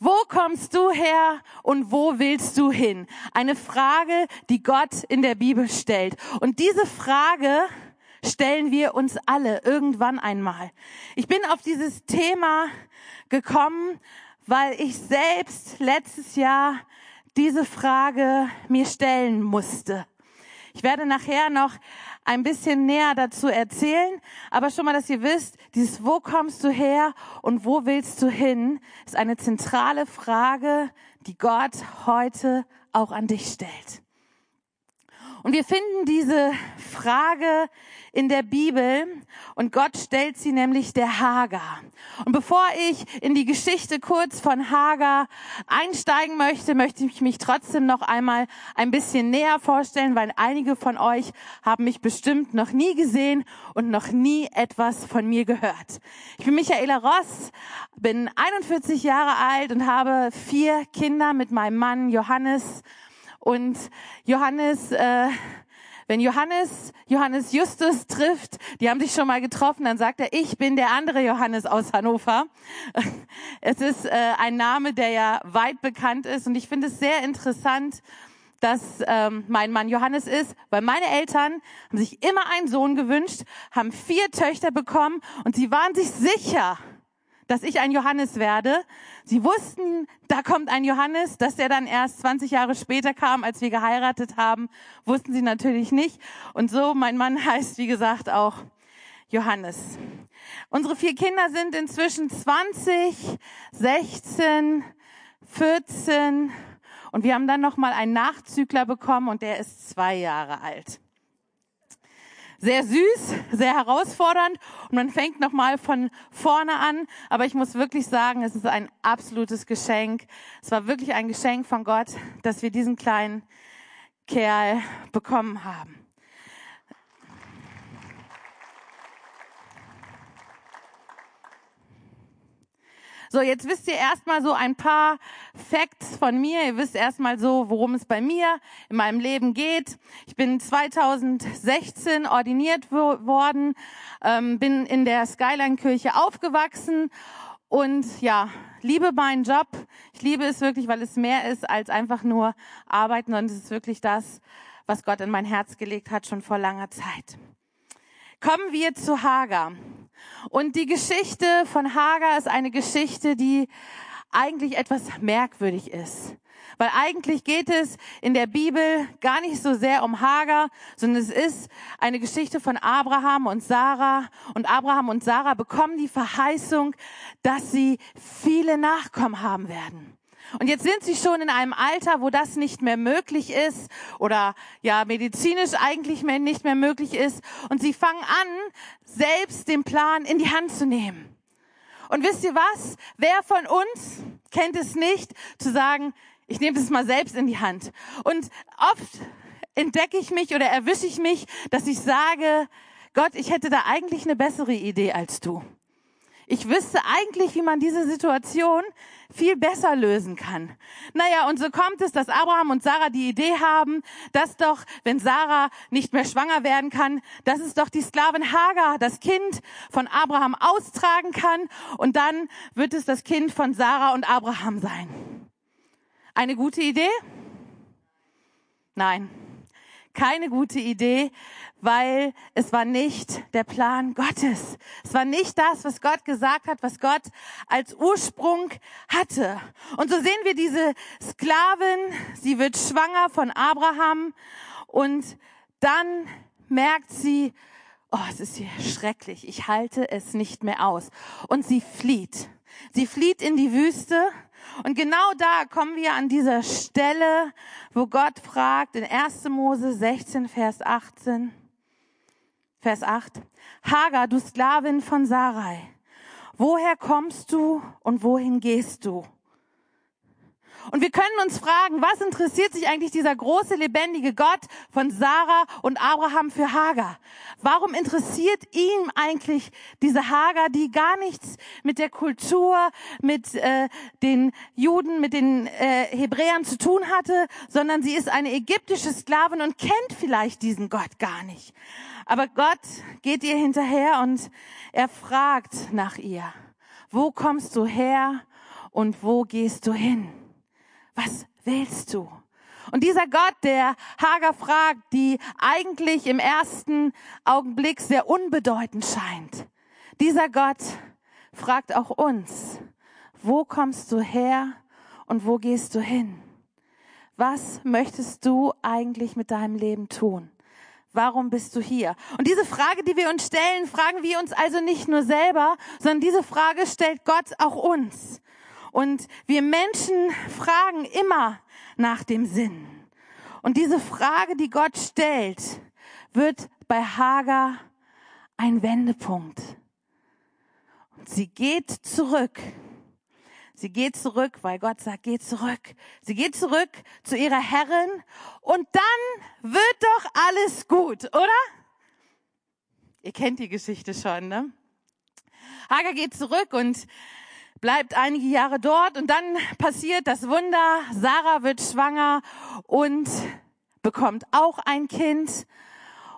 Wo kommst du her und wo willst du hin? Eine Frage, die Gott in der Bibel stellt. Und diese Frage stellen wir uns alle irgendwann einmal. Ich bin auf dieses Thema gekommen, weil ich selbst letztes Jahr diese Frage mir stellen musste. Ich werde nachher noch ein bisschen näher dazu erzählen, aber schon mal, dass ihr wisst, dieses Wo kommst du her und wo willst du hin, ist eine zentrale Frage, die Gott heute auch an dich stellt. Und wir finden diese Frage in der Bibel und Gott stellt sie nämlich der Hagar. Und bevor ich in die Geschichte kurz von Hagar einsteigen möchte, möchte ich mich trotzdem noch einmal ein bisschen näher vorstellen, weil einige von euch haben mich bestimmt noch nie gesehen und noch nie etwas von mir gehört. Ich bin Michaela Ross, bin 41 Jahre alt und habe vier Kinder mit meinem Mann Johannes und Johannes, äh, wenn Johannes Johannes Justus trifft, die haben sich schon mal getroffen, dann sagt er, ich bin der andere Johannes aus Hannover. Es ist äh, ein Name, der ja weit bekannt ist und ich finde es sehr interessant, dass ähm, mein Mann Johannes ist, weil meine Eltern haben sich immer einen Sohn gewünscht, haben vier Töchter bekommen und sie waren sich sicher, dass ich ein Johannes werde. Sie wussten, da kommt ein Johannes, dass der dann erst 20 Jahre später kam, als wir geheiratet haben, wussten sie natürlich nicht. Und so, mein Mann heißt, wie gesagt, auch Johannes. Unsere vier Kinder sind inzwischen 20, 16, 14 und wir haben dann noch mal einen Nachzügler bekommen und der ist zwei Jahre alt sehr süß, sehr herausfordernd und man fängt nochmal von vorne an. Aber ich muss wirklich sagen, es ist ein absolutes Geschenk. Es war wirklich ein Geschenk von Gott, dass wir diesen kleinen Kerl bekommen haben. So, jetzt wisst ihr erstmal so ein paar Facts von mir. Ihr wisst erstmal so, worum es bei mir in meinem Leben geht. Ich bin 2016 ordiniert worden, ähm, bin in der Skyline-Kirche aufgewachsen und ja, liebe meinen Job. Ich liebe es wirklich, weil es mehr ist als einfach nur arbeiten, sondern es ist wirklich das, was Gott in mein Herz gelegt hat, schon vor langer Zeit. Kommen wir zu Hagar. Und die Geschichte von Hagar ist eine Geschichte, die eigentlich etwas merkwürdig ist. Weil eigentlich geht es in der Bibel gar nicht so sehr um Hagar, sondern es ist eine Geschichte von Abraham und Sarah. Und Abraham und Sarah bekommen die Verheißung, dass sie viele Nachkommen haben werden. Und jetzt sind sie schon in einem Alter, wo das nicht mehr möglich ist oder ja medizinisch eigentlich mehr nicht mehr möglich ist. Und sie fangen an, selbst den Plan in die Hand zu nehmen. Und wisst ihr was? Wer von uns kennt es nicht, zu sagen, ich nehme das mal selbst in die Hand. Und oft entdecke ich mich oder erwische ich mich, dass ich sage, Gott, ich hätte da eigentlich eine bessere Idee als du. Ich wüsste eigentlich, wie man diese Situation viel besser lösen kann. Naja, und so kommt es, dass Abraham und Sarah die Idee haben, dass doch, wenn Sarah nicht mehr schwanger werden kann, dass es doch die Sklavin Hagar das Kind von Abraham austragen kann und dann wird es das Kind von Sarah und Abraham sein. Eine gute Idee? Nein keine gute Idee, weil es war nicht der Plan Gottes. Es war nicht das, was Gott gesagt hat, was Gott als Ursprung hatte. Und so sehen wir diese Sklavin, sie wird schwanger von Abraham und dann merkt sie, oh, es ist hier schrecklich, ich halte es nicht mehr aus. Und sie flieht. Sie flieht in die Wüste und genau da kommen wir an dieser Stelle, wo Gott fragt in 1. Mose 16, Vers 18, Vers 8, Hagar, du Sklavin von Sarai, woher kommst du und wohin gehst du? Und wir können uns fragen, was interessiert sich eigentlich dieser große, lebendige Gott von Sarah und Abraham für Hagar? Warum interessiert ihm eigentlich diese Hagar, die gar nichts mit der Kultur, mit äh, den Juden, mit den äh, Hebräern zu tun hatte, sondern sie ist eine ägyptische Sklavin und kennt vielleicht diesen Gott gar nicht. Aber Gott geht ihr hinterher und er fragt nach ihr. Wo kommst du her und wo gehst du hin? Was willst du? Und dieser Gott, der Hager fragt, die eigentlich im ersten Augenblick sehr unbedeutend scheint, dieser Gott fragt auch uns, wo kommst du her und wo gehst du hin? Was möchtest du eigentlich mit deinem Leben tun? Warum bist du hier? Und diese Frage, die wir uns stellen, fragen wir uns also nicht nur selber, sondern diese Frage stellt Gott auch uns. Und wir Menschen fragen immer nach dem Sinn. Und diese Frage, die Gott stellt, wird bei Hagar ein Wendepunkt. Und sie geht zurück. Sie geht zurück, weil Gott sagt, geh zurück. Sie geht zurück zu ihrer Herrin und dann wird doch alles gut, oder? Ihr kennt die Geschichte schon, ne? Hagar geht zurück und bleibt einige Jahre dort und dann passiert das Wunder. Sarah wird schwanger und bekommt auch ein Kind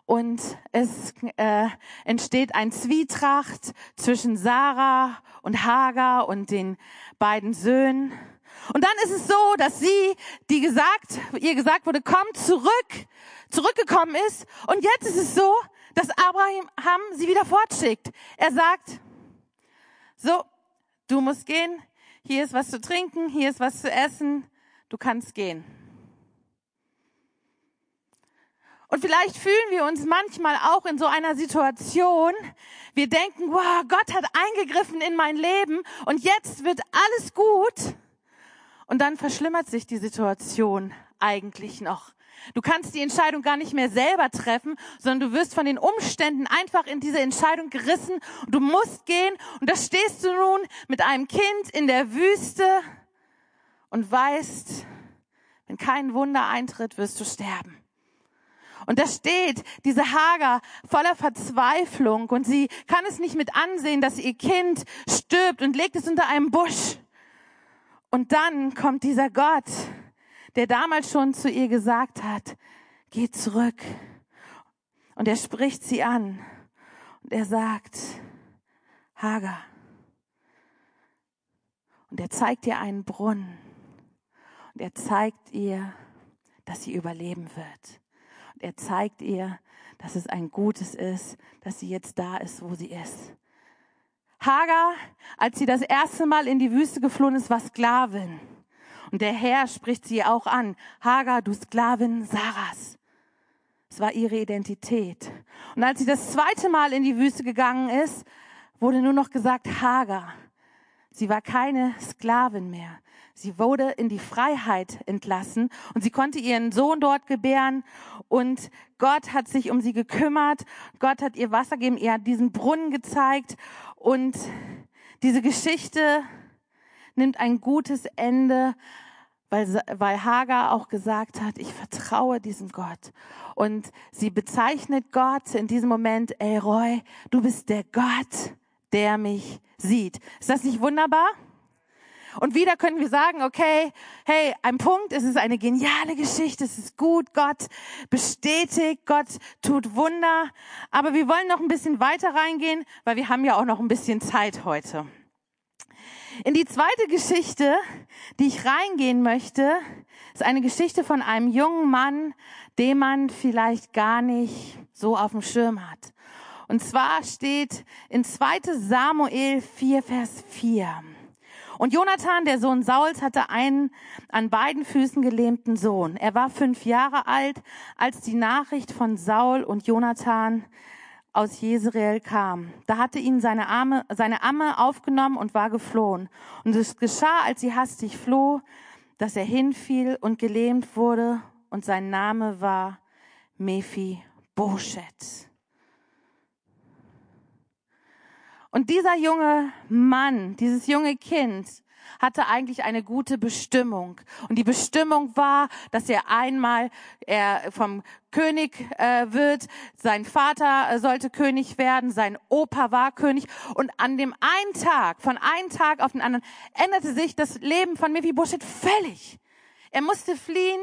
und es äh, entsteht ein Zwietracht zwischen Sarah und Hagar und den beiden Söhnen. Und dann ist es so, dass sie, die gesagt, ihr gesagt wurde, komm zurück, zurückgekommen ist. Und jetzt ist es so, dass Abraham sie wieder fortschickt. Er sagt, so, Du musst gehen. Hier ist was zu trinken. Hier ist was zu essen. Du kannst gehen. Und vielleicht fühlen wir uns manchmal auch in so einer Situation. Wir denken, wow, Gott hat eingegriffen in mein Leben und jetzt wird alles gut. Und dann verschlimmert sich die Situation eigentlich noch. Du kannst die Entscheidung gar nicht mehr selber treffen, sondern du wirst von den Umständen einfach in diese Entscheidung gerissen und du musst gehen und da stehst du nun mit einem Kind in der Wüste und weißt, wenn kein Wunder eintritt, wirst du sterben. Und da steht diese Hager voller Verzweiflung und sie kann es nicht mit ansehen, dass ihr Kind stirbt und legt es unter einem Busch. Und dann kommt dieser Gott, der damals schon zu ihr gesagt hat, geh zurück. Und er spricht sie an und er sagt, Hagar. Und er zeigt ihr einen Brunnen und er zeigt ihr, dass sie überleben wird. Und er zeigt ihr, dass es ein Gutes ist, dass sie jetzt da ist, wo sie ist. Hagar, als sie das erste Mal in die Wüste geflohen ist, war Sklavin. Und der Herr spricht sie auch an. Hagar, du Sklavin Sarahs. Es war ihre Identität. Und als sie das zweite Mal in die Wüste gegangen ist, wurde nur noch gesagt Hagar. Sie war keine Sklavin mehr. Sie wurde in die Freiheit entlassen und sie konnte ihren Sohn dort gebären und Gott hat sich um sie gekümmert. Gott hat ihr Wasser gegeben, er hat diesen Brunnen gezeigt und diese Geschichte nimmt ein gutes Ende, weil, weil Hagar auch gesagt hat, ich vertraue diesem Gott. Und sie bezeichnet Gott in diesem Moment, ey Roy, du bist der Gott, der mich sieht. Ist das nicht wunderbar? Und wieder können wir sagen, okay, hey, ein Punkt, es ist eine geniale Geschichte, es ist gut, Gott bestätigt, Gott tut Wunder. Aber wir wollen noch ein bisschen weiter reingehen, weil wir haben ja auch noch ein bisschen Zeit heute. In die zweite Geschichte, die ich reingehen möchte, ist eine Geschichte von einem jungen Mann, den man vielleicht gar nicht so auf dem Schirm hat. Und zwar steht in 2 Samuel 4, Vers 4. Und Jonathan, der Sohn Sauls, hatte einen an beiden Füßen gelähmten Sohn. Er war fünf Jahre alt, als die Nachricht von Saul und Jonathan aus Jezreel kam. Da hatte ihn seine, Arme, seine Amme aufgenommen und war geflohen. Und es geschah, als sie hastig floh, dass er hinfiel und gelähmt wurde und sein Name war Mephi Boshet. Und dieser junge Mann, dieses junge Kind, hatte eigentlich eine gute Bestimmung. Und die Bestimmung war, dass er einmal er vom König äh, wird, sein Vater äh, sollte König werden, sein Opa war König. Und an dem einen Tag, von einem Tag auf den anderen, änderte sich das Leben von Mephibosheth völlig. Er musste fliehen,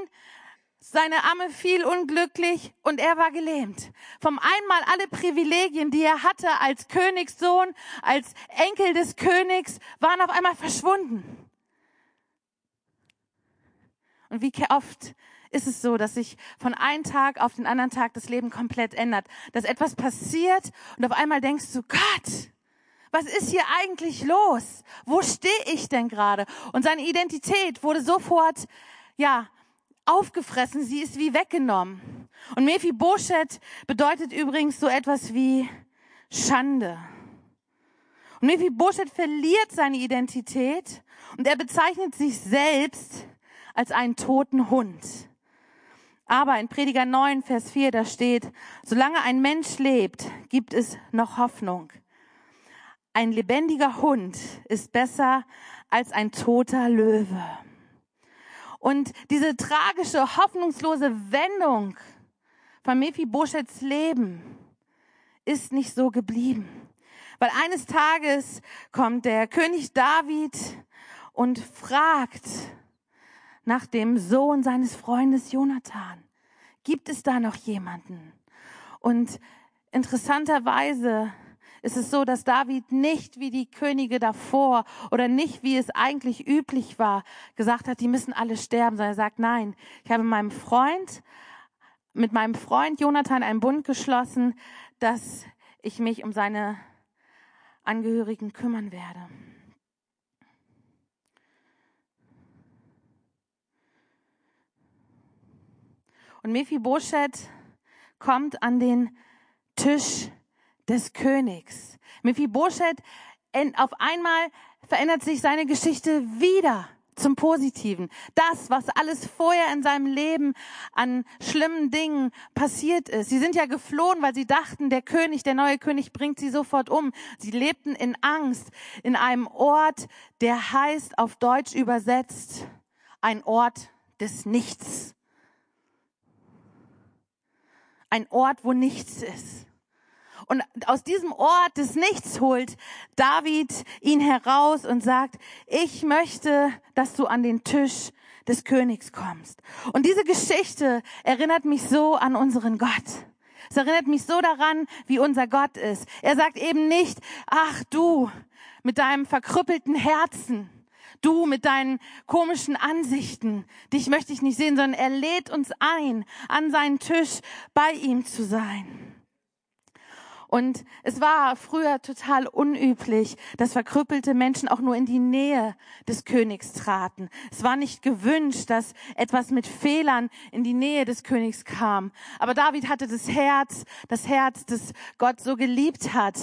seine Amme fiel unglücklich und er war gelähmt. Vom einmal alle Privilegien, die er hatte als Königssohn, als Enkel des Königs, waren auf einmal verschwunden. Und wie oft ist es so, dass sich von einem Tag auf den anderen Tag das Leben komplett ändert, dass etwas passiert und auf einmal denkst du, Gott, was ist hier eigentlich los? Wo stehe ich denn gerade? Und seine Identität wurde sofort, ja, aufgefressen. Sie ist wie weggenommen. Und Mephibosheth bedeutet übrigens so etwas wie Schande. Und Mephibosheth verliert seine Identität und er bezeichnet sich selbst als einen toten Hund. Aber in Prediger 9, Vers 4, da steht, solange ein Mensch lebt, gibt es noch Hoffnung. Ein lebendiger Hund ist besser als ein toter Löwe. Und diese tragische, hoffnungslose Wendung von Mephibosheths Leben ist nicht so geblieben. Weil eines Tages kommt der König David und fragt, nach dem Sohn seines Freundes Jonathan. Gibt es da noch jemanden? Und interessanterweise ist es so, dass David nicht wie die Könige davor oder nicht wie es eigentlich üblich war, gesagt hat, die müssen alle sterben, sondern er sagt, nein, ich habe meinem Freund, mit meinem Freund Jonathan einen Bund geschlossen, dass ich mich um seine Angehörigen kümmern werde. Und Mephibosheth kommt an den Tisch des Königs. Mephibosheth, auf einmal verändert sich seine Geschichte wieder zum Positiven. Das, was alles vorher in seinem Leben an schlimmen Dingen passiert ist. Sie sind ja geflohen, weil sie dachten, der König, der neue König bringt sie sofort um. Sie lebten in Angst in einem Ort, der heißt auf Deutsch übersetzt ein Ort des Nichts ein Ort, wo nichts ist. Und aus diesem Ort des Nichts holt David ihn heraus und sagt, ich möchte, dass du an den Tisch des Königs kommst. Und diese Geschichte erinnert mich so an unseren Gott. Es erinnert mich so daran, wie unser Gott ist. Er sagt eben nicht, ach du, mit deinem verkrüppelten Herzen, Du mit deinen komischen Ansichten, dich möchte ich nicht sehen, sondern er lädt uns ein, an seinen Tisch bei ihm zu sein. Und es war früher total unüblich, dass verkrüppelte Menschen auch nur in die Nähe des Königs traten. Es war nicht gewünscht, dass etwas mit Fehlern in die Nähe des Königs kam. Aber David hatte das Herz, das Herz, das Gott so geliebt hat.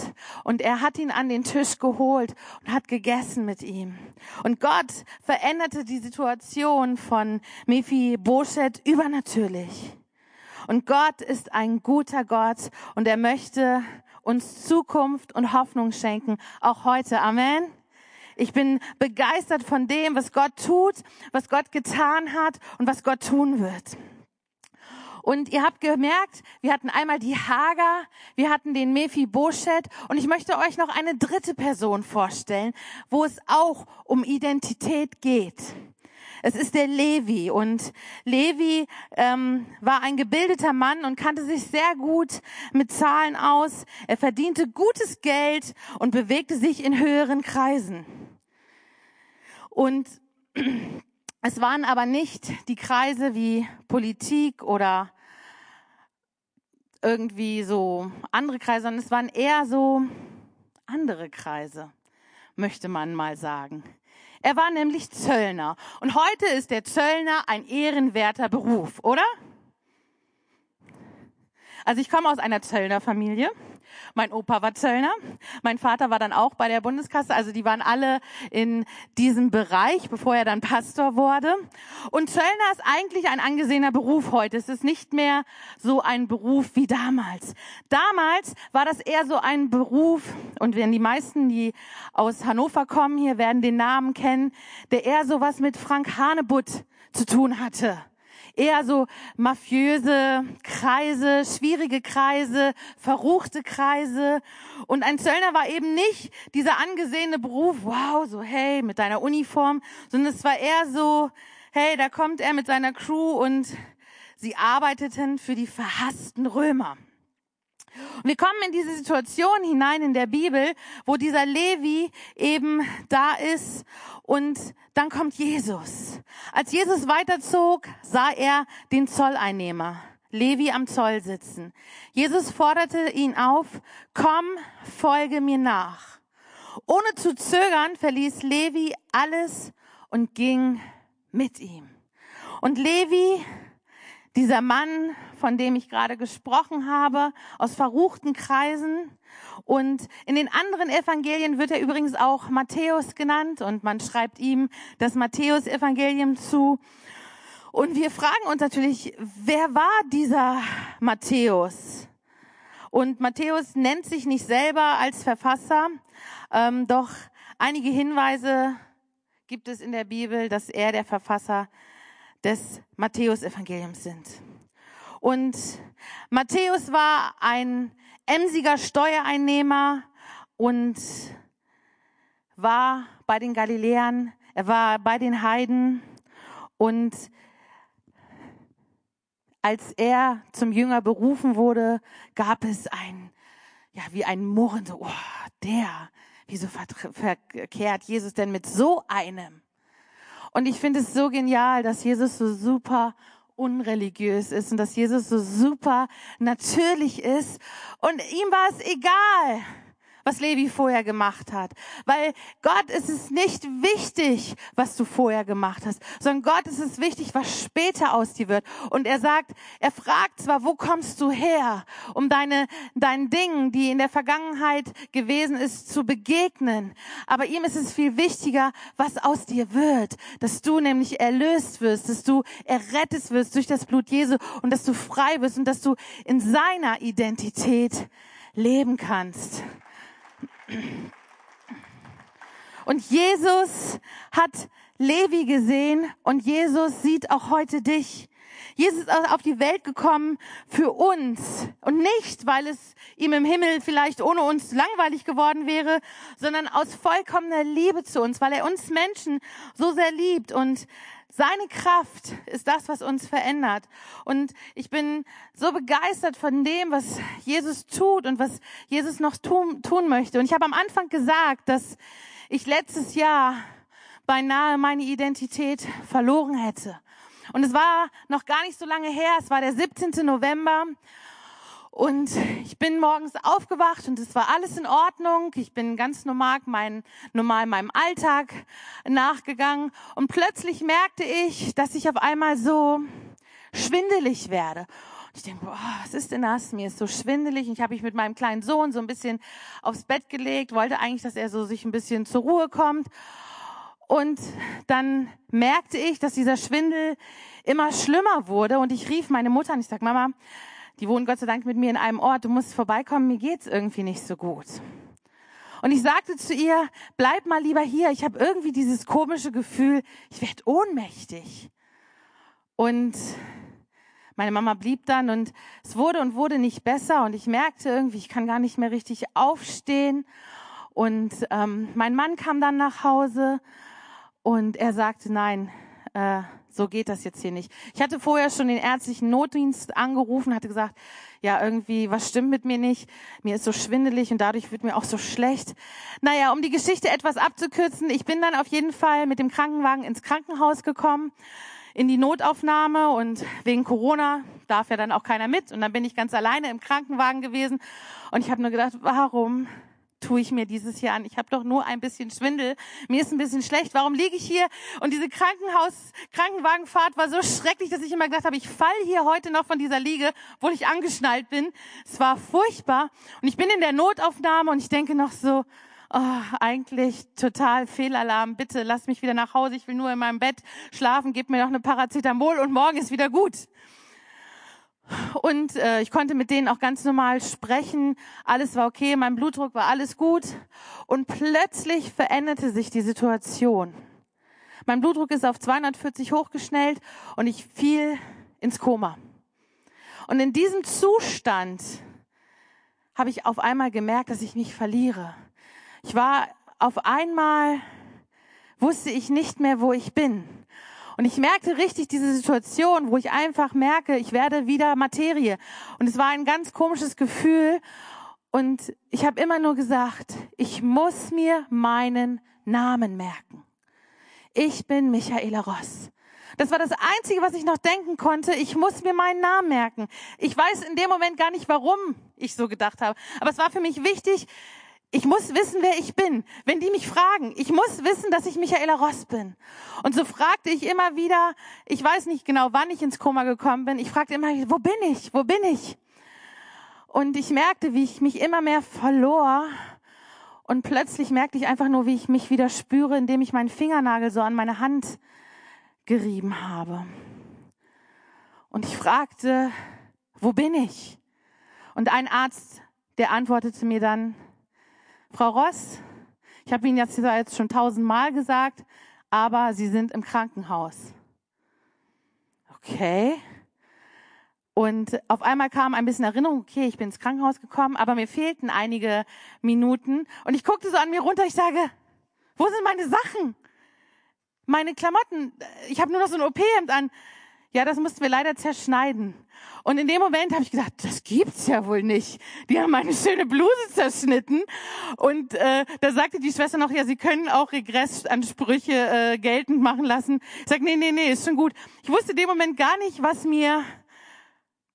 Und er hat ihn an den Tisch geholt und hat gegessen mit ihm. Und Gott veränderte die Situation von Mephibosheth übernatürlich. Und Gott ist ein guter Gott und er möchte uns Zukunft und Hoffnung schenken, auch heute. Amen. Ich bin begeistert von dem, was Gott tut, was Gott getan hat und was Gott tun wird. Und ihr habt gemerkt, wir hatten einmal die Hager, wir hatten den Mephibosheth und ich möchte euch noch eine dritte Person vorstellen, wo es auch um Identität geht. Es ist der Levi und Levi ähm, war ein gebildeter Mann und kannte sich sehr gut mit Zahlen aus. Er verdiente gutes Geld und bewegte sich in höheren Kreisen. Und es waren aber nicht die Kreise wie Politik oder irgendwie so andere Kreise, sondern es waren eher so andere Kreise, möchte man mal sagen. Er war nämlich Zöllner. Und heute ist der Zöllner ein ehrenwerter Beruf, oder? Also ich komme aus einer Zöllnerfamilie. Mein Opa war Zöllner. Mein Vater war dann auch bei der Bundeskasse. Also die waren alle in diesem Bereich, bevor er dann Pastor wurde. Und Zöllner ist eigentlich ein angesehener Beruf heute. Es ist nicht mehr so ein Beruf wie damals. Damals war das eher so ein Beruf, und wenn die meisten, die aus Hannover kommen, hier werden den Namen kennen, der eher so was mit Frank Hanebutt zu tun hatte eher so mafiöse Kreise, schwierige Kreise, verruchte Kreise. Und ein Zöllner war eben nicht dieser angesehene Beruf, wow, so hey, mit deiner Uniform, sondern es war eher so, hey, da kommt er mit seiner Crew und sie arbeiteten für die verhassten Römer. Und wir kommen in diese Situation hinein in der Bibel, wo dieser Levi eben da ist und dann kommt Jesus. Als Jesus weiterzog, sah er den Zolleinnehmer, Levi am Zoll sitzen. Jesus forderte ihn auf, komm, folge mir nach. Ohne zu zögern verließ Levi alles und ging mit ihm. Und Levi, dieser Mann, von dem ich gerade gesprochen habe, aus verruchten Kreisen. Und in den anderen Evangelien wird er übrigens auch Matthäus genannt und man schreibt ihm das Matthäus-Evangelium zu. Und wir fragen uns natürlich, wer war dieser Matthäus? Und Matthäus nennt sich nicht selber als Verfasser, ähm, doch einige Hinweise gibt es in der Bibel, dass er der Verfasser des Matthäus-Evangeliums sind. Und Matthäus war ein emsiger Steuereinnehmer und war bei den Galiläern, er war bei den Heiden und als er zum Jünger berufen wurde, gab es ein, ja, wie ein Murren, so, oh, der, wieso verkehrt Jesus denn mit so einem? Und ich finde es so genial, dass Jesus so super unreligiös ist und dass Jesus so super natürlich ist. Und ihm war es egal, was Levi vorher gemacht hat. Weil Gott ist es nicht wichtig, was du vorher gemacht hast, sondern Gott ist es wichtig, was später aus dir wird. Und er sagt, er fragt zwar, wo kommst du her, um deine, deinen Dingen, die in der Vergangenheit gewesen ist, zu begegnen. Aber ihm ist es viel wichtiger, was aus dir wird, dass du nämlich erlöst wirst, dass du errettet wirst durch das Blut Jesu und dass du frei wirst und dass du in seiner Identität leben kannst. Und Jesus hat Levi gesehen und Jesus sieht auch heute dich. Jesus ist auf die Welt gekommen für uns und nicht, weil es ihm im Himmel vielleicht ohne uns langweilig geworden wäre, sondern aus vollkommener Liebe zu uns, weil er uns Menschen so sehr liebt und seine Kraft ist das, was uns verändert. Und ich bin so begeistert von dem, was Jesus tut und was Jesus noch tun, tun möchte. Und ich habe am Anfang gesagt, dass ich letztes Jahr beinahe meine Identität verloren hätte. Und es war noch gar nicht so lange her, es war der 17. November und ich bin morgens aufgewacht und es war alles in Ordnung. Ich bin ganz normal, mein, normal meinem Alltag nachgegangen. Und plötzlich merkte ich, dass ich auf einmal so schwindelig werde. Und ich denke, boah, was ist denn das? Mir ist so schwindelig. Und ich habe mich mit meinem kleinen Sohn so ein bisschen aufs Bett gelegt, wollte eigentlich, dass er so sich ein bisschen zur Ruhe kommt. Und dann merkte ich, dass dieser Schwindel immer schlimmer wurde. Und ich rief meine Mutter an. Ich sag, Mama, die wohnen Gott sei Dank mit mir in einem Ort. Du musst vorbeikommen, mir geht's irgendwie nicht so gut. Und ich sagte zu ihr, bleib mal lieber hier. Ich habe irgendwie dieses komische Gefühl, ich werde ohnmächtig. Und meine Mama blieb dann und es wurde und wurde nicht besser und ich merkte irgendwie, ich kann gar nicht mehr richtig aufstehen. Und ähm, mein Mann kam dann nach Hause und er sagte, nein, äh, so geht das jetzt hier nicht. Ich hatte vorher schon den ärztlichen Notdienst angerufen, hatte gesagt, ja, irgendwie, was stimmt mit mir nicht? Mir ist so schwindelig und dadurch wird mir auch so schlecht. Naja, um die Geschichte etwas abzukürzen, ich bin dann auf jeden Fall mit dem Krankenwagen ins Krankenhaus gekommen, in die Notaufnahme und wegen Corona darf ja dann auch keiner mit und dann bin ich ganz alleine im Krankenwagen gewesen und ich habe nur gedacht, warum tue ich mir dieses Jahr an? Ich habe doch nur ein bisschen Schwindel. Mir ist ein bisschen schlecht. Warum liege ich hier? Und diese Krankenhaus Krankenwagenfahrt war so schrecklich, dass ich immer gedacht habe, ich fall hier heute noch von dieser Liege, obwohl ich angeschnallt bin. Es war furchtbar. Und ich bin in der Notaufnahme und ich denke noch so, oh, eigentlich total Fehlalarm. Bitte lass mich wieder nach Hause. Ich will nur in meinem Bett schlafen. Gib mir noch eine Paracetamol und morgen ist wieder gut. Und äh, ich konnte mit denen auch ganz normal sprechen. Alles war okay, mein Blutdruck war alles gut. Und plötzlich veränderte sich die Situation. Mein Blutdruck ist auf 240 hochgeschnellt und ich fiel ins Koma. Und in diesem Zustand habe ich auf einmal gemerkt, dass ich mich verliere. Ich war auf einmal, wusste ich nicht mehr, wo ich bin. Und ich merkte richtig diese Situation, wo ich einfach merke, ich werde wieder Materie. Und es war ein ganz komisches Gefühl. Und ich habe immer nur gesagt, ich muss mir meinen Namen merken. Ich bin Michaela Ross. Das war das Einzige, was ich noch denken konnte. Ich muss mir meinen Namen merken. Ich weiß in dem Moment gar nicht, warum ich so gedacht habe. Aber es war für mich wichtig, ich muss wissen, wer ich bin. Wenn die mich fragen, ich muss wissen, dass ich Michaela Ross bin. Und so fragte ich immer wieder, ich weiß nicht genau, wann ich ins Koma gekommen bin, ich fragte immer, wo bin ich? Wo bin ich? Und ich merkte, wie ich mich immer mehr verlor. Und plötzlich merkte ich einfach nur, wie ich mich wieder spüre, indem ich meinen Fingernagel so an meine Hand gerieben habe. Und ich fragte, wo bin ich? Und ein Arzt, der antwortete mir dann, Frau Ross, ich habe Ihnen jetzt, jetzt schon tausendmal gesagt, aber Sie sind im Krankenhaus. Okay. Und auf einmal kam ein bisschen Erinnerung, okay, ich bin ins Krankenhaus gekommen, aber mir fehlten einige Minuten. Und ich guckte so an mir runter, ich sage, wo sind meine Sachen? Meine Klamotten, ich habe nur noch so ein OP-Hemd an. Ja, das mussten wir leider zerschneiden. Und in dem Moment habe ich gesagt, das gibt's ja wohl nicht. Die haben meine schöne Bluse zerschnitten. Und äh, da sagte die Schwester noch, ja, sie können auch Regressansprüche äh, geltend machen lassen. Ich sag, nee, nee, nee, ist schon gut. Ich wusste in dem Moment gar nicht, was mir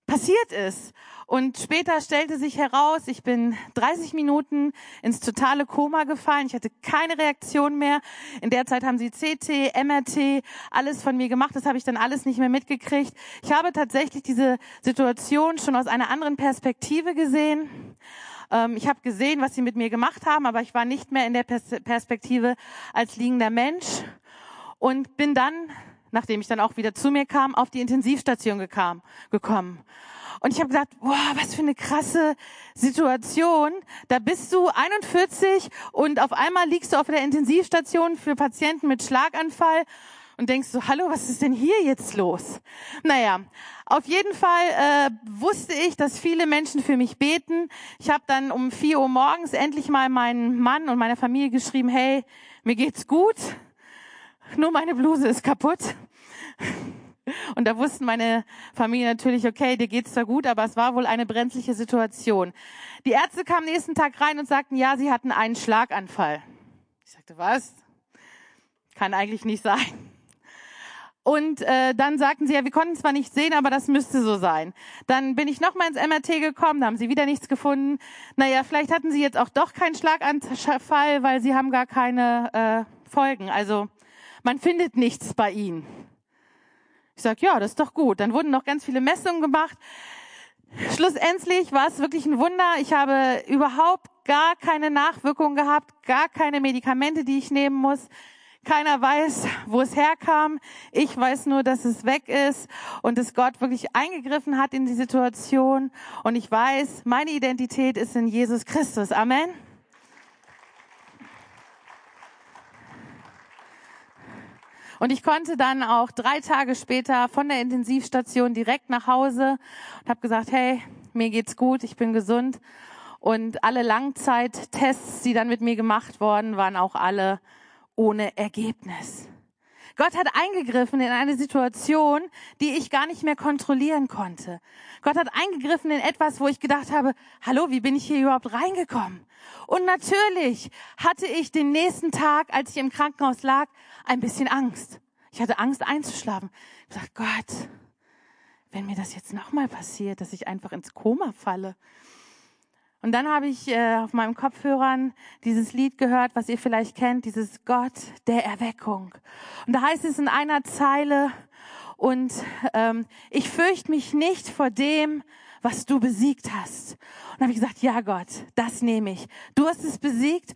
passiert ist. Und später stellte sich heraus, ich bin 30 Minuten ins totale Koma gefallen. Ich hatte keine Reaktion mehr. In der Zeit haben sie CT, MRT, alles von mir gemacht. Das habe ich dann alles nicht mehr mitgekriegt. Ich habe tatsächlich diese Situation schon aus einer anderen Perspektive gesehen. Ähm, ich habe gesehen, was sie mit mir gemacht haben, aber ich war nicht mehr in der Perspektive als liegender Mensch und bin dann nachdem ich dann auch wieder zu mir kam, auf die Intensivstation gekam, gekommen. Und ich habe gesagt, boah, was für eine krasse Situation. Da bist du 41 und auf einmal liegst du auf der Intensivstation für Patienten mit Schlaganfall und denkst so, hallo, was ist denn hier jetzt los? Naja, auf jeden Fall äh, wusste ich, dass viele Menschen für mich beten. Ich habe dann um 4 Uhr morgens endlich mal meinen Mann und meiner Familie geschrieben, hey, mir geht's gut, nur meine Bluse ist kaputt. Und da wussten meine Familie natürlich, okay, dir geht's zwar gut, aber es war wohl eine brenzliche Situation. Die Ärzte kamen nächsten Tag rein und sagten, ja, sie hatten einen Schlaganfall. Ich sagte, was? Kann eigentlich nicht sein. Und äh, dann sagten sie, ja, wir konnten zwar nicht sehen, aber das müsste so sein. Dann bin ich nochmal ins MRT gekommen, da haben sie wieder nichts gefunden. Naja, vielleicht hatten sie jetzt auch doch keinen Schlaganfall, weil sie haben gar keine äh, Folgen. Also man findet nichts bei ihnen. Ich sage, ja, das ist doch gut. Dann wurden noch ganz viele Messungen gemacht. Schlussendlich war es wirklich ein Wunder. Ich habe überhaupt gar keine Nachwirkungen gehabt, gar keine Medikamente, die ich nehmen muss. Keiner weiß, wo es herkam. Ich weiß nur, dass es weg ist und dass Gott wirklich eingegriffen hat in die Situation. Und ich weiß, meine Identität ist in Jesus Christus. Amen. Und ich konnte dann auch drei Tage später von der Intensivstation direkt nach Hause und habe gesagt, hey, mir geht's gut, ich bin gesund. Und alle Langzeittests, die dann mit mir gemacht worden, waren auch alle ohne Ergebnis. Gott hat eingegriffen in eine Situation, die ich gar nicht mehr kontrollieren konnte. Gott hat eingegriffen in etwas, wo ich gedacht habe, hallo, wie bin ich hier überhaupt reingekommen? Und natürlich hatte ich den nächsten Tag, als ich im Krankenhaus lag, ein bisschen Angst. Ich hatte Angst einzuschlafen. Ich dachte, Gott, wenn mir das jetzt nochmal passiert, dass ich einfach ins Koma falle. Und dann habe ich äh, auf meinem Kopfhörern dieses Lied gehört, was ihr vielleicht kennt, dieses Gott der Erweckung. Und da heißt es in einer Zeile, und ähm, ich fürchte mich nicht vor dem, was du besiegt hast. Und habe ich gesagt, ja Gott, das nehme ich. Du hast es besiegt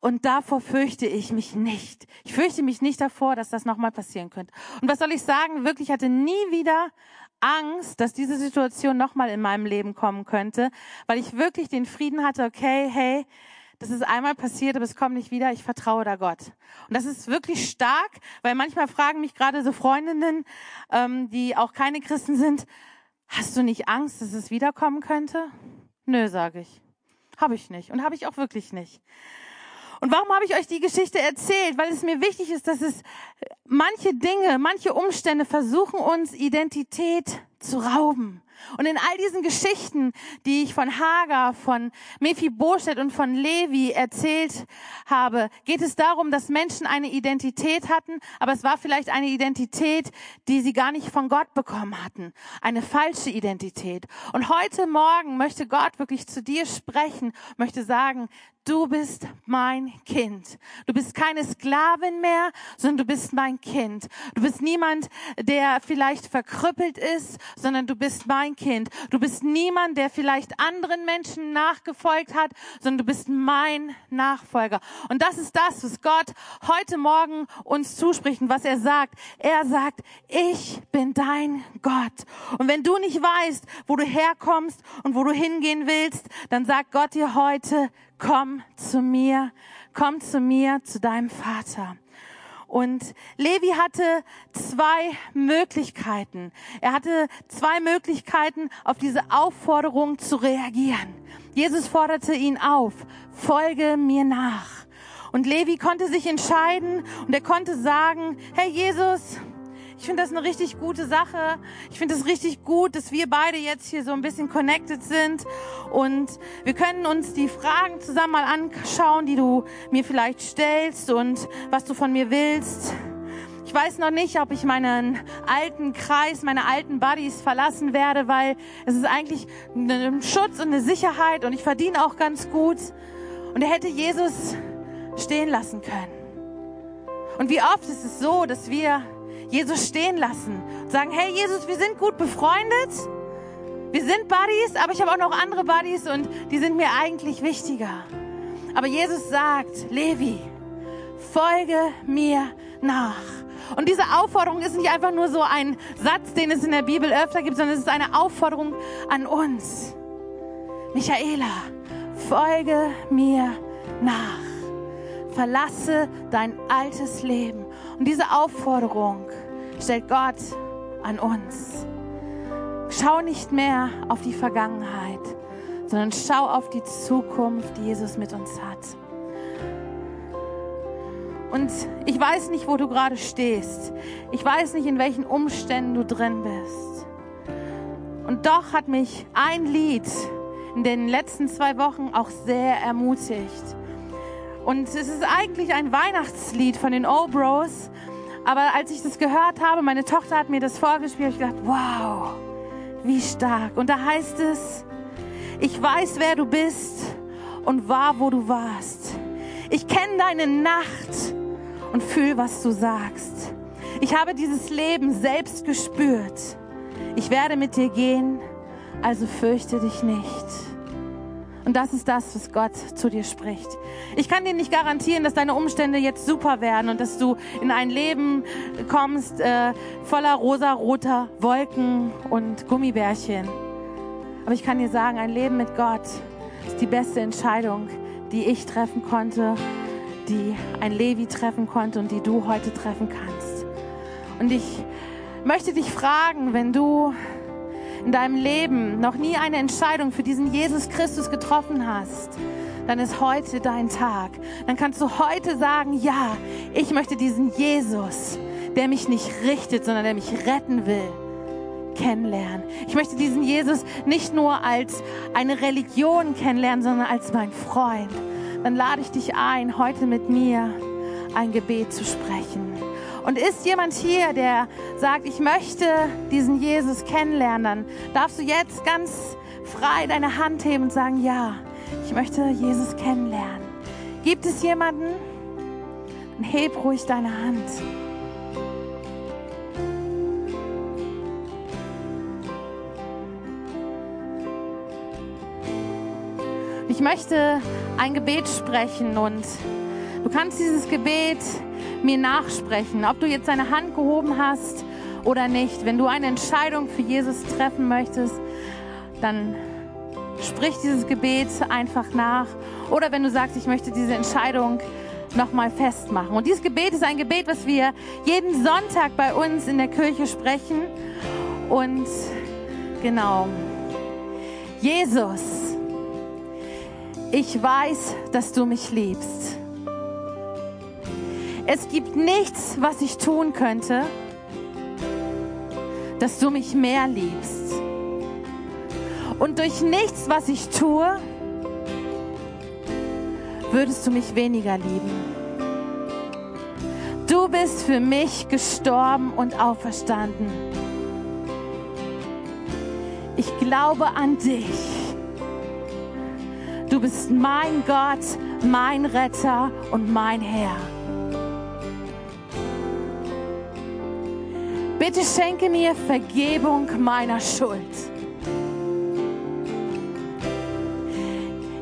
und davor fürchte ich mich nicht. Ich fürchte mich nicht davor, dass das nochmal passieren könnte. Und was soll ich sagen? Wirklich hatte nie wieder Angst, dass diese Situation nochmal in meinem Leben kommen könnte, weil ich wirklich den Frieden hatte, okay, hey, das ist einmal passiert, aber es kommt nicht wieder, ich vertraue da Gott. Und das ist wirklich stark, weil manchmal fragen mich gerade so Freundinnen, ähm, die auch keine Christen sind, hast du nicht Angst, dass es wiederkommen könnte? Nö, sage ich. Habe ich nicht und habe ich auch wirklich nicht. Und warum habe ich euch die Geschichte erzählt? Weil es mir wichtig ist, dass es manche Dinge, manche Umstände versuchen uns Identität zu rauben. Und in all diesen Geschichten, die ich von Hagar, von Mephibosheth und von Levi erzählt habe, geht es darum, dass Menschen eine Identität hatten, aber es war vielleicht eine Identität, die sie gar nicht von Gott bekommen hatten. Eine falsche Identität. Und heute Morgen möchte Gott wirklich zu dir sprechen, möchte sagen, du bist mein Kind. Du bist keine Sklavin mehr, sondern du bist mein Kind. Du bist niemand, der vielleicht verkrüppelt ist, sondern du bist mein Kind. Du bist niemand, der vielleicht anderen Menschen nachgefolgt hat, sondern du bist mein Nachfolger. Und das ist das, was Gott heute Morgen uns zuspricht und was er sagt. Er sagt, ich bin dein Gott. Und wenn du nicht weißt, wo du herkommst und wo du hingehen willst, dann sagt Gott dir heute, komm zu mir, komm zu mir, zu deinem Vater. Und Levi hatte zwei Möglichkeiten. Er hatte zwei Möglichkeiten, auf diese Aufforderung zu reagieren. Jesus forderte ihn auf, folge mir nach. Und Levi konnte sich entscheiden und er konnte sagen, hey Jesus, ich finde das eine richtig gute Sache. Ich finde es richtig gut, dass wir beide jetzt hier so ein bisschen connected sind und wir können uns die Fragen zusammen mal anschauen, die du mir vielleicht stellst und was du von mir willst. Ich weiß noch nicht, ob ich meinen alten Kreis, meine alten Buddies verlassen werde, weil es ist eigentlich ein Schutz und eine Sicherheit und ich verdiene auch ganz gut. Und er hätte Jesus stehen lassen können. Und wie oft ist es so, dass wir Jesus stehen lassen und sagen, hey Jesus, wir sind gut befreundet, wir sind Buddies, aber ich habe auch noch andere Buddies und die sind mir eigentlich wichtiger. Aber Jesus sagt, Levi, folge mir nach. Und diese Aufforderung ist nicht einfach nur so ein Satz, den es in der Bibel öfter gibt, sondern es ist eine Aufforderung an uns. Michaela, folge mir nach. Verlasse dein altes Leben. Und diese Aufforderung stellt Gott an uns. Schau nicht mehr auf die Vergangenheit, sondern schau auf die Zukunft, die Jesus mit uns hat. Und ich weiß nicht, wo du gerade stehst. Ich weiß nicht, in welchen Umständen du drin bist. Und doch hat mich ein Lied in den letzten zwei Wochen auch sehr ermutigt. Und es ist eigentlich ein Weihnachtslied von den Old Bros. Aber als ich das gehört habe, meine Tochter hat mir das vorgespielt, habe ich gedacht, wow, wie stark. Und da heißt es, ich weiß, wer du bist und war, wo du warst. Ich kenne deine Nacht und fühl, was du sagst. Ich habe dieses Leben selbst gespürt. Ich werde mit dir gehen, also fürchte dich nicht. Und das ist das, was Gott zu dir spricht. Ich kann dir nicht garantieren, dass deine Umstände jetzt super werden und dass du in ein Leben kommst äh, voller rosa-roter Wolken und Gummibärchen. Aber ich kann dir sagen, ein Leben mit Gott ist die beste Entscheidung, die ich treffen konnte, die ein Levi treffen konnte und die du heute treffen kannst. Und ich möchte dich fragen, wenn du in deinem Leben noch nie eine Entscheidung für diesen Jesus Christus getroffen hast, dann ist heute dein Tag. Dann kannst du heute sagen, ja, ich möchte diesen Jesus, der mich nicht richtet, sondern der mich retten will, kennenlernen. Ich möchte diesen Jesus nicht nur als eine Religion kennenlernen, sondern als mein Freund. Dann lade ich dich ein, heute mit mir ein Gebet zu sprechen. Und ist jemand hier, der sagt, ich möchte diesen Jesus kennenlernen, dann darfst du jetzt ganz frei deine Hand heben und sagen, ja, ich möchte Jesus kennenlernen. Gibt es jemanden? Dann heb ruhig deine Hand. Ich möchte ein Gebet sprechen und du kannst dieses Gebet mir nachsprechen, ob du jetzt deine Hand gehoben hast oder nicht. Wenn du eine Entscheidung für Jesus treffen möchtest, dann sprich dieses Gebet einfach nach. Oder wenn du sagst, ich möchte diese Entscheidung nochmal festmachen. Und dieses Gebet ist ein Gebet, was wir jeden Sonntag bei uns in der Kirche sprechen. Und genau, Jesus, ich weiß, dass du mich liebst. Es gibt nichts, was ich tun könnte, dass du mich mehr liebst. Und durch nichts, was ich tue, würdest du mich weniger lieben. Du bist für mich gestorben und auferstanden. Ich glaube an dich. Du bist mein Gott, mein Retter und mein Herr. Bitte schenke mir Vergebung meiner Schuld.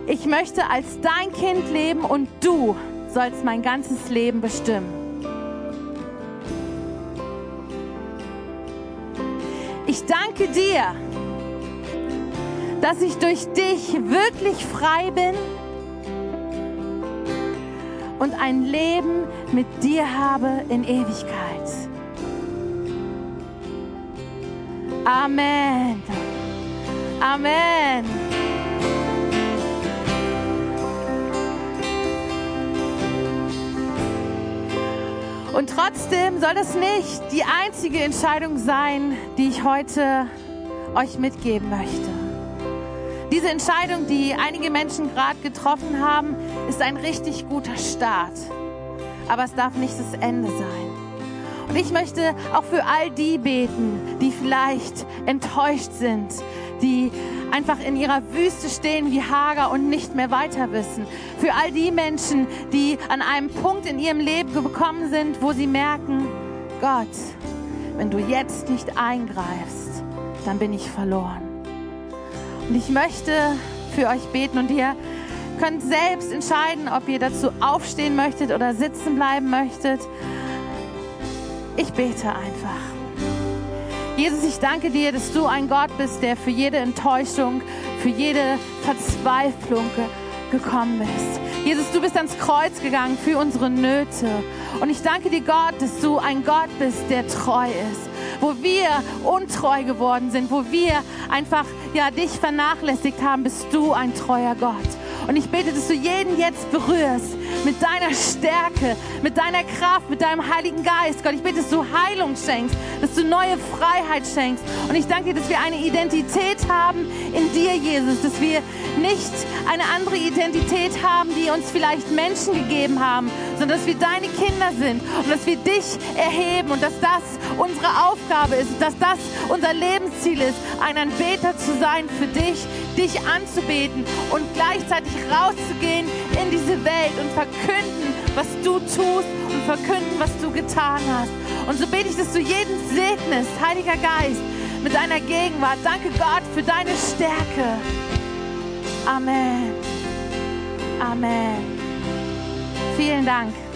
Ich möchte als dein Kind leben und du sollst mein ganzes Leben bestimmen. Ich danke dir, dass ich durch dich wirklich frei bin und ein Leben mit dir habe in Ewigkeit. Amen. Amen. Und trotzdem soll das nicht die einzige Entscheidung sein, die ich heute euch mitgeben möchte. Diese Entscheidung, die einige Menschen gerade getroffen haben, ist ein richtig guter Start. Aber es darf nicht das Ende sein. Und ich möchte auch für all die beten, die vielleicht enttäuscht sind, die einfach in ihrer Wüste stehen wie Hager und nicht mehr weiter wissen. Für all die Menschen, die an einem Punkt in ihrem Leben gekommen sind, wo sie merken, Gott, wenn du jetzt nicht eingreifst, dann bin ich verloren. Und ich möchte für euch beten und ihr könnt selbst entscheiden, ob ihr dazu aufstehen möchtet oder sitzen bleiben möchtet. Ich bete einfach. Jesus, ich danke dir, dass du ein Gott bist, der für jede Enttäuschung, für jede Verzweiflung gekommen bist. Jesus, du bist ans Kreuz gegangen für unsere Nöte. Und ich danke dir, Gott, dass du ein Gott bist, der treu ist. Wo wir untreu geworden sind, wo wir einfach ja dich vernachlässigt haben, bist du ein treuer Gott. Und ich bete, dass du jeden jetzt berührst mit deiner Stärke, mit deiner Kraft, mit deinem Heiligen Geist. Gott, ich bete, dass du Heilung schenkst, dass du neue Freiheit schenkst. Und ich danke dir, dass wir eine Identität haben in dir, Jesus, dass wir nicht eine andere Identität haben, die uns vielleicht Menschen gegeben haben, sondern dass wir deine Kinder sind und dass wir dich erheben und dass das unsere Aufgabe ist, dass das unser Lebensziel ist, ein Anbeter zu sein für dich, dich anzubeten und gleichzeitig rauszugehen in diese Welt und verkünden, was du tust und verkünden, was du getan hast. Und so bete ich, dass du jeden segnest, Heiliger Geist, mit deiner Gegenwart. Danke Gott für deine Stärke. Amen. Amen. Vielen Dank.